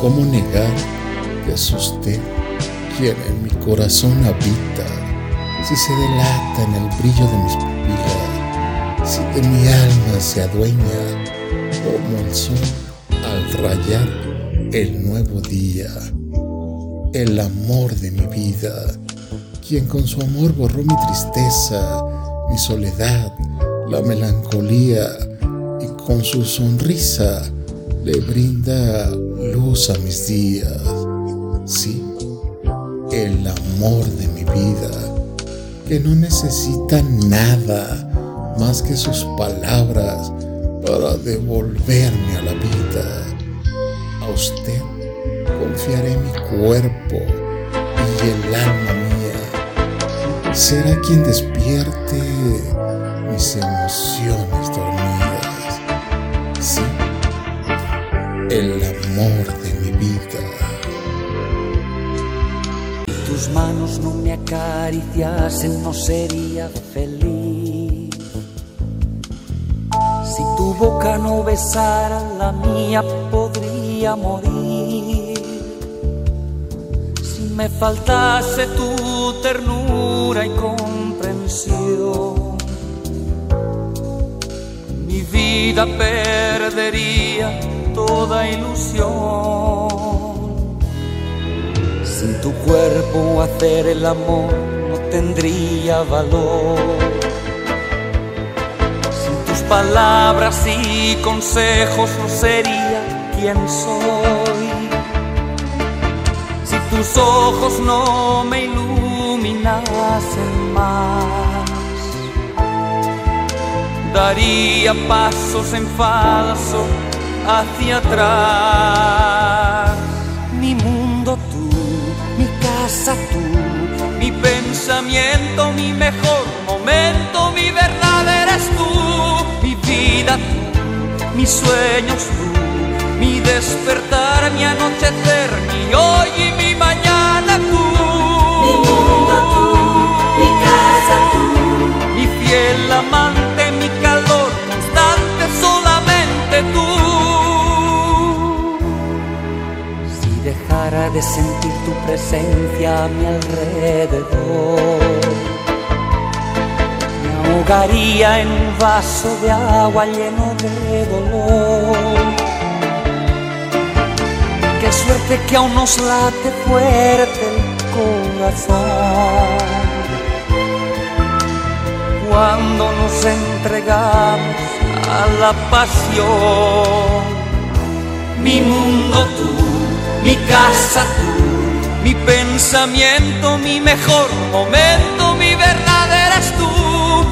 ¿Cómo negar que es usted quien en mi corazón habita? Si se delata en el brillo de mis pupilas, si de mi alma se adueña como el sol al rayar el nuevo día, el amor de mi vida, quien con su amor borró mi tristeza, mi soledad, la melancolía y con su sonrisa le brinda a mis días. Sí, el amor de mi vida, que no necesita nada más que sus palabras para devolverme a la vida. A usted confiaré mi cuerpo y el alma mía. Será quien despierte mis emociones dormidas. Sí, el amor de mi vida. Si tus manos no me acariciasen, no sería feliz. Si tu boca no besara la mía, podría morir. Si me faltase tu ternura y comprensión, mi vida perdería toda ilusión. Sin tu cuerpo hacer el amor no tendría valor. Sin tus palabras y consejos no sería quien soy. Si tus ojos no me iluminasen más, daría pasos en falso hacia atrás. Mi mundo tú, mi casa tú, mi pensamiento, mi mejor momento, mi verdad eres tú, mi vida tú, mis sueños tú, dejara de sentir tu presencia a mi alrededor, me ahogaría en un vaso de agua lleno de dolor. Qué suerte que aún nos late fuerte el corazón cuando nos entregamos a la pasión. Mi mundo tú, mi casa tú, mi pensamiento, mi mejor momento, mi verdad eres tú,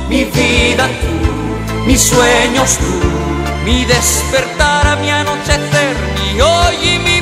mi vida tú, mis sueños tú, mi despertar, mi anochecer, mi hoy y mi